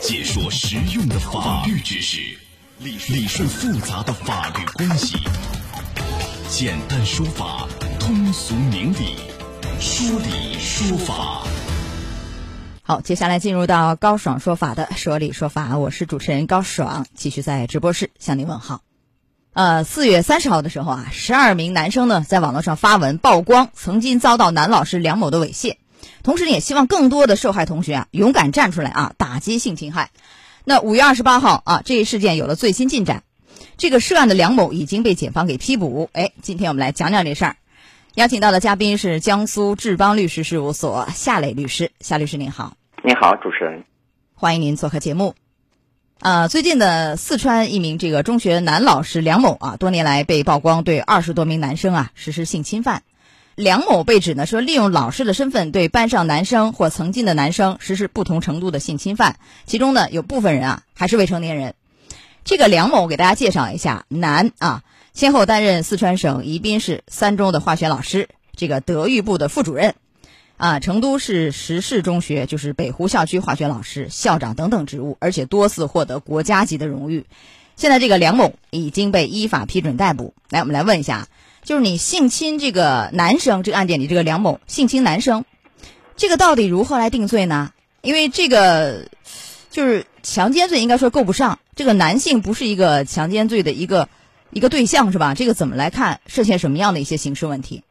解说实用的法律知识，理理顺复杂的法律关系，简单说法，通俗明理，说理说法。好，接下来进入到高爽说法的说理说法，我是主持人高爽，继续在直播室向您问好。呃，四月三十号的时候啊，十二名男生呢在网络上发文曝光曾经遭到男老师梁某的猥亵。同时呢，也希望更多的受害同学啊勇敢站出来啊，打击性侵害。那五月二十八号啊，这一事件有了最新进展，这个涉案的梁某已经被检方给批捕。哎，今天我们来讲讲这事儿。邀请到的嘉宾是江苏志邦律师事务所夏磊律师，夏律师您好。您好，主持人。欢迎您做客节目。呃，最近的四川一名这个中学男老师梁某啊，多年来被曝光对二十多名男生啊实施性侵犯。梁某被指呢说利用老师的身份对班上男生或曾经的男生实施不同程度的性侵犯，其中呢有部分人啊还是未成年人。这个梁某给大家介绍一下，男啊，先后担任四川省宜宾市三中的化学老师，这个德育部的副主任，啊，成都市实事中学就是北湖校区化学老师、校长等等职务，而且多次获得国家级的荣誉。现在这个梁某已经被依法批准逮捕。来，我们来问一下。就是你性侵这个男生，这个案件里这个梁某性侵男生，这个到底如何来定罪呢？因为这个就是强奸罪，应该说够不上。这个男性不是一个强奸罪的一个一个对象，是吧？这个怎么来看？涉嫌什么样的一些刑事问题？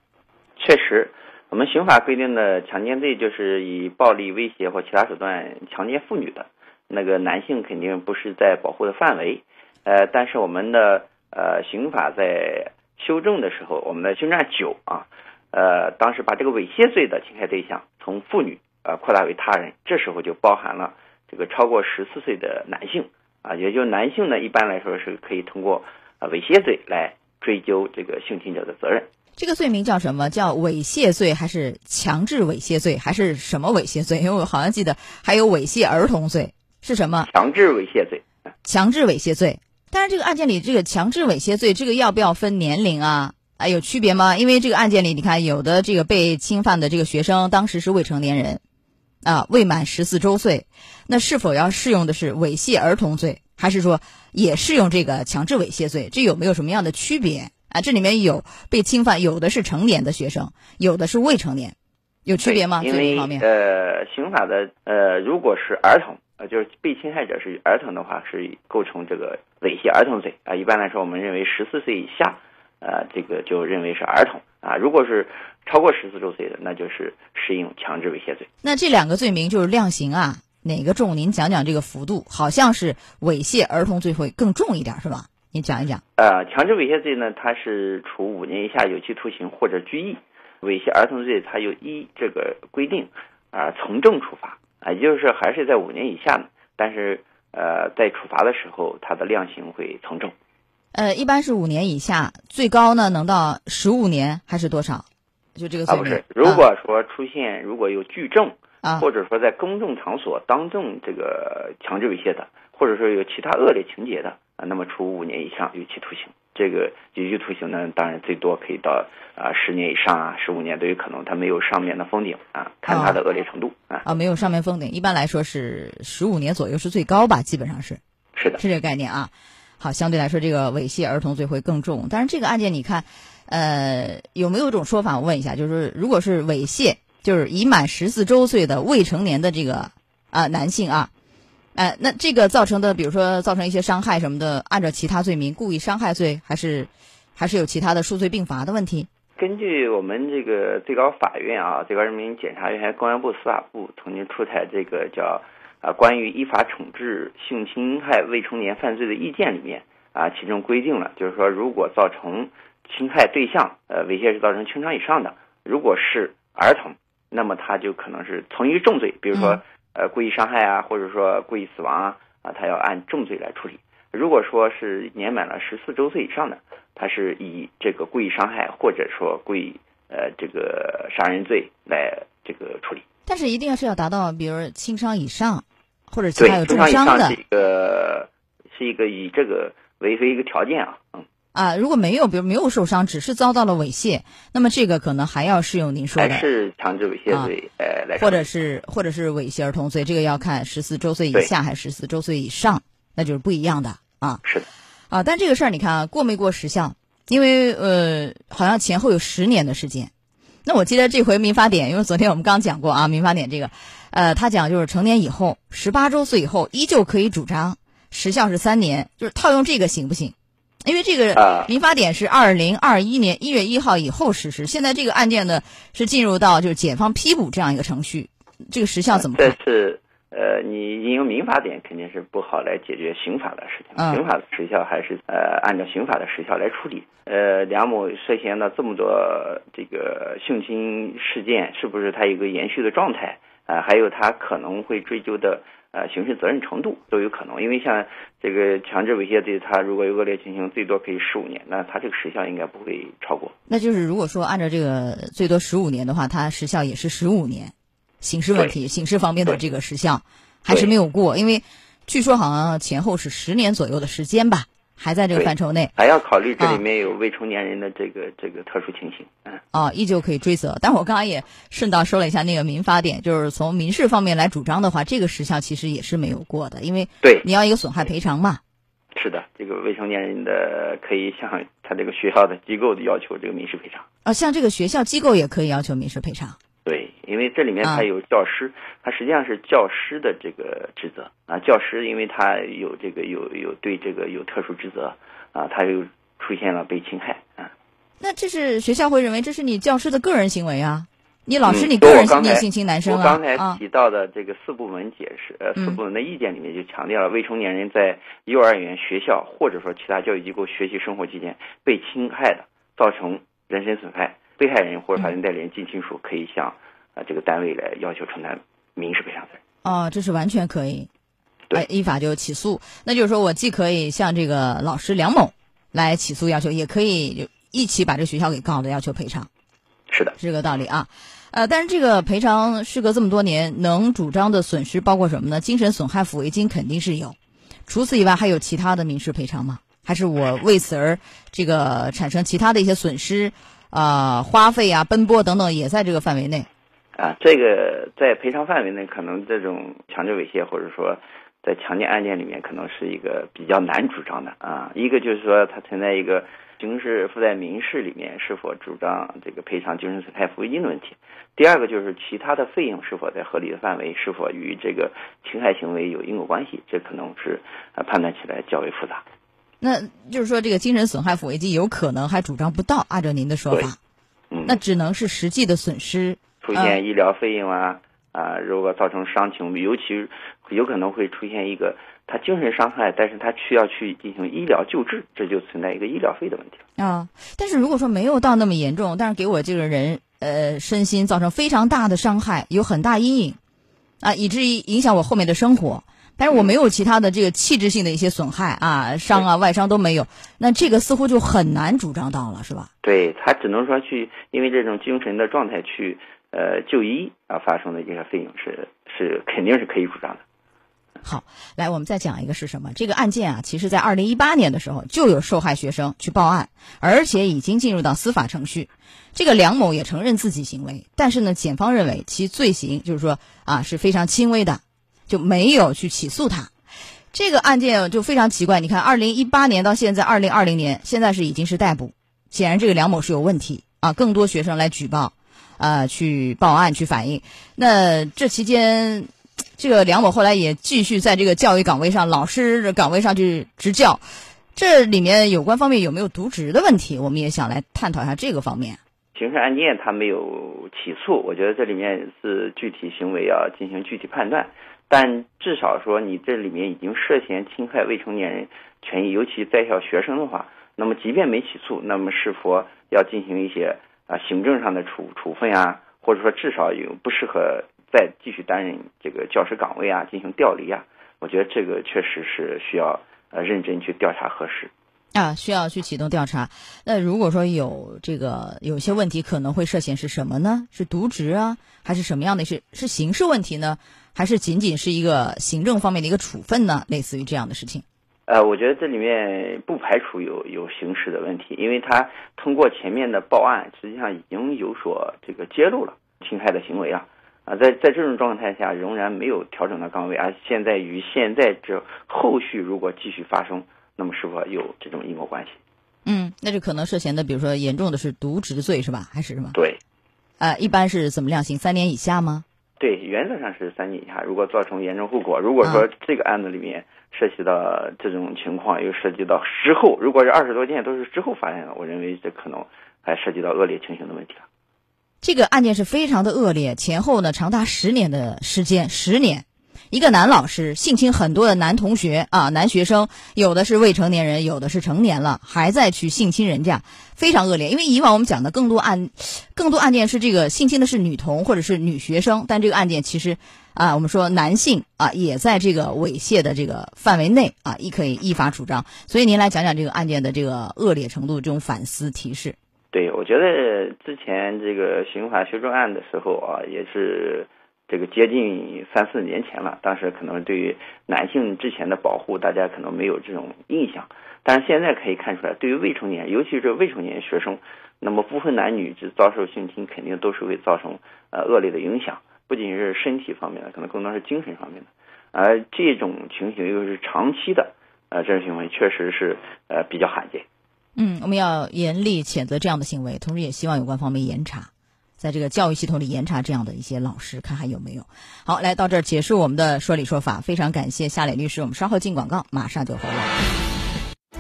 确实，我们刑法规定的强奸罪就是以暴力威胁或其他手段强奸妇女的，那个男性肯定不是在保护的范围。呃，但是我们的呃刑法在修正的时候，我们的修正案九啊，呃，当时把这个猥亵罪的侵害对象从妇女呃扩大为他人，这时候就包含了这个超过十四岁的男性啊，也就男性呢，一般来说是可以通过啊猥亵罪来追究这个性侵者的责任。这个罪名叫什么？叫猥亵罪还是强制猥亵罪还是什么猥亵罪？因为我好像记得还有猥亵儿童罪是什么？强制猥亵罪。强制猥亵罪。但是这个案件里，这个强制猥亵罪，这个要不要分年龄啊？啊，有区别吗？因为这个案件里，你看有的这个被侵犯的这个学生当时是未成年人，啊，未满十四周岁，那是否要适用的是猥亵儿童罪，还是说也适用这个强制猥亵罪？这有没有什么样的区别啊？这里面有被侵犯，有的是成年的学生，有的是未成年，有区别吗？因为呃，刑法的呃，如果是儿童。呃，就是被侵害者是儿童的话，是构成这个猥亵儿童罪啊。一般来说，我们认为十四岁以下，呃，这个就认为是儿童啊。如果是超过十四周岁的，那就是适用强制猥亵罪。那这两个罪名就是量刑啊，哪个重？您讲讲这个幅度，好像是猥亵儿童罪会更重一点，是吧？您讲一讲。呃，强制猥亵罪呢，它是处五年以下有期徒刑或者拘役；猥亵儿童罪，它有依这个规定啊从重处罚。啊，也就是还是在五年以下呢，但是呃，在处罚的时候，它的量刑会从重。呃，一般是五年以下，最高呢能到十五年还是多少？就这个。啊，不是，如果说出现如果有具证啊，或者说在公众场所当众这个强制猥亵的，或者说有其他恶劣情节的啊，那么处五年以上有期徒刑。这个有期徒刑呢，当然最多可以到啊十年以上啊，十五年都有可能。它没有上面的封顶啊，看它的恶劣程度啊。啊，没有上面封顶，一般来说是十五年左右是最高吧，基本上是。是的，是这个概念啊。好，相对来说这个猥亵儿童罪会更重。但是这个案件你看，呃，有没有一种说法？我问一下，就是如果是猥亵，就是已满十四周岁的未成年的这个啊男性啊。哎，那这个造成的，比如说造成一些伤害什么的，按照其他罪名，故意伤害罪还是还是有其他的数罪并罚的问题？根据我们这个最高法院啊，最高人民检察院、公安部、司法部曾经出台这个叫啊关于依法惩治性侵害未成年犯罪的意见里面啊，其中规定了，就是说如果造成侵害对象呃猥亵是造成轻伤以上的，如果是儿童，那么他就可能是从一重罪，比如说。呃，故意伤害啊，或者说故意死亡啊，啊，他要按重罪来处理。如果说是年满了十四周岁以上的，他是以这个故意伤害或者说故意呃这个杀人罪来这个处理。但是一定要是要达到，比如轻伤以上，或者其他有重伤的。是一个是一个以这个为为一个条件啊，嗯。啊，如果没有，比如没有受伤，只是遭到了猥亵，那么这个可能还要适用您说的，还是强制猥亵罪，呃，来，或者是或者是猥亵儿童罪，这个要看十四周岁以下还是十四周岁以上，那就是不一样的啊。是的，啊，但这个事儿你看啊，过没过时效？因为呃，好像前后有十年的时间。那我记得这回民法典，因为昨天我们刚讲过啊，民法典这个，呃，他讲就是成年以后，十八周岁以后依旧可以主张，时效是三年，就是套用这个行不行？因为这个民法典是二零二一年一月一号以后实施，现在这个案件呢是进入到就是检方批捕这样一个程序，这个时效怎么看？这是呃，你引用民法典肯定是不好来解决刑法的事情，刑法的时效还是呃按照刑法的时效来处理。呃，梁某涉嫌了这么多这个性侵事件，是不是他有个延续的状态啊？还有他可能会追究的。呃，刑事责任程度都有可能，因为像这个强制猥亵罪，他如果有恶劣情形，最多可以十五年，那他这个时效应该不会超过。那就是如果说按照这个最多十五年的话，他时效也是十五年，刑事问题、刑事方面的这个时效还是没有过，因为据说好像前后是十年左右的时间吧。还在这个范畴内，还要考虑这里面有未成年人的这个这个特殊情形，嗯，啊，依旧可以追责。但我刚刚也顺道说了一下那个民法典，就是从民事方面来主张的话，这个时效其实也是没有过的，因为对你要一个损害赔偿嘛。是的，这个未成年人的可以向他这个学校的机构的要求这个民事赔偿。啊，像这个学校机构也可以要求民事赔偿。对，因为这里面它有教师，它实际上是教师的这个职责啊。教师因为他有这个有有对这个有特殊职责啊，他又出现了被侵害啊。那这是学校会认为这是你教师的个人行为啊？你老师你个人性性侵男生啊？我刚才提到的这个四部门解释，呃，四部门的意见里面就强调了未成年人在幼儿园、学校或者说其他教育机构学习生活期间被侵害的，造成人身损害。被害人或者法定代理人近亲属可以向啊这个单位来要求承担民事赔偿责任。哦，这是完全可以，对，依法就起诉。那就是说我既可以向这个老师梁某来起诉要求，也可以一起把这学校给告的要求赔偿。是的，是这个道理啊。呃，但是这个赔偿事隔这么多年，能主张的损失包括什么呢？精神损害抚慰金肯定是有，除此以外还有其他的民事赔偿吗？还是我为此而这个产生其他的一些损失？啊，花费啊，奔波等等，也在这个范围内。啊，这个在赔偿范围内，可能这种强制猥亵或者说在强奸案件里面，可能是一个比较难主张的啊。一个就是说，它存在一个刑事附带民事里面是否主张这个赔偿精神损害抚慰金的问题。第二个就是其他的费用是否在合理的范围，是否与这个侵害行为有因果关系，这可能是啊判断起来较为复杂。那就是说，这个精神损害抚慰金有可能还主张不到，按照您的说法，嗯，那只能是实际的损失，出现医疗费用啊啊，如果造成伤情，尤其有可能会出现一个他精神伤害，但是他需要去进行医疗救治，这就存在一个医疗费的问题啊。但是如果说没有到那么严重，但是给我这个人呃身心造成非常大的伤害，有很大阴影啊，以至于影响我后面的生活。但是我没有其他的这个器质性的一些损害啊，伤啊外伤都没有，那这个似乎就很难主张到了，是吧？对他只能说去，因为这种精神的状态去呃就医啊发生的一些费用是是肯定是可以主张的。好，来我们再讲一个是什么？这个案件啊，其实在二零一八年的时候就有受害学生去报案，而且已经进入到司法程序。这个梁某也承认自己行为，但是呢，检方认为其罪行就是说啊是非常轻微的。就没有去起诉他，这个案件就非常奇怪。你看，二零一八年到现在二零二零年，现在是已经是逮捕，显然这个梁某是有问题啊。更多学生来举报，啊，去报案去反映。那这期间，这个梁某后来也继续在这个教育岗位上、老师的岗位上去执教，这里面有关方面有没有渎职的问题？我们也想来探讨一下这个方面。刑事案件他没有起诉，我觉得这里面是具体行为要进行具体判断。但至少说，你这里面已经涉嫌侵害未成年人权益，尤其在校学生的话，那么即便没起诉，那么是否要进行一些啊行政上的处处分啊，或者说至少有不适合再继续担任这个教师岗位啊，进行调离啊？我觉得这个确实是需要呃认真去调查核实啊，需要去启动调查。那如果说有这个有些问题，可能会涉嫌是什么呢？是渎职啊，还是什么样的？是是刑事问题呢？还是仅仅是一个行政方面的一个处分呢？类似于这样的事情，呃，我觉得这里面不排除有有刑事的问题，因为他通过前面的报案，实际上已经有所这个揭露了侵害的行为啊啊，在在这种状态下仍然没有调整到岗位，而现在与现在这后续如果继续发生，那么是否有这种因果关系？嗯，那就可能涉嫌的，比如说严重的是渎职罪是吧？还是什么？对，呃，一般是怎么量刑？三年以下吗？对，原则上是三年以下。如果造成严重后果，如果说这个案子里面。涉及到这种情况，又涉及到事后，如果是二十多件都是之后发现的，我认为这可能还涉及到恶劣情形的问题了。这个案件是非常的恶劣，前后呢长达十年的时间，十年。一个男老师性侵很多的男同学啊，男学生，有的是未成年人，有的是成年了，还在去性侵人家，非常恶劣。因为以往我们讲的更多案，更多案件是这个性侵的是女童或者是女学生，但这个案件其实啊，我们说男性啊也在这个猥亵的这个范围内啊，亦可以依法主张。所以您来讲讲这个案件的这个恶劣程度，这种反思提示。对，我觉得之前这个刑法修正案的时候啊，也是。这个接近三四年前了，当时可能对于男性之前的保护，大家可能没有这种印象。但是现在可以看出来，对于未成年，尤其是未成年学生，那么不分男女，只遭受性侵，肯定都是会造成呃恶劣的影响，不仅是身体方面的，可能更多是精神方面的。而这种情形又是长期的，呃，这种行为确实是呃比较罕见。嗯，我们要严厉谴责这样的行为，同时也希望有关方面严查。在这个教育系统里严查这样的一些老师，看还有没有。好，来到这儿结束我们的说理说法，非常感谢夏磊律师。我们稍后进广告，马上就回来。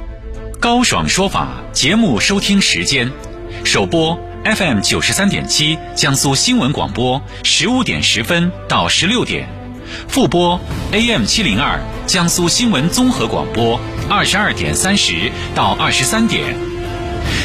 高爽说法节目收听时间：首播 FM 九十三点七，江苏新闻广播十五点十分到十六点；复播 AM 七零二，江苏新闻综合广播二十二点三十到二十三点。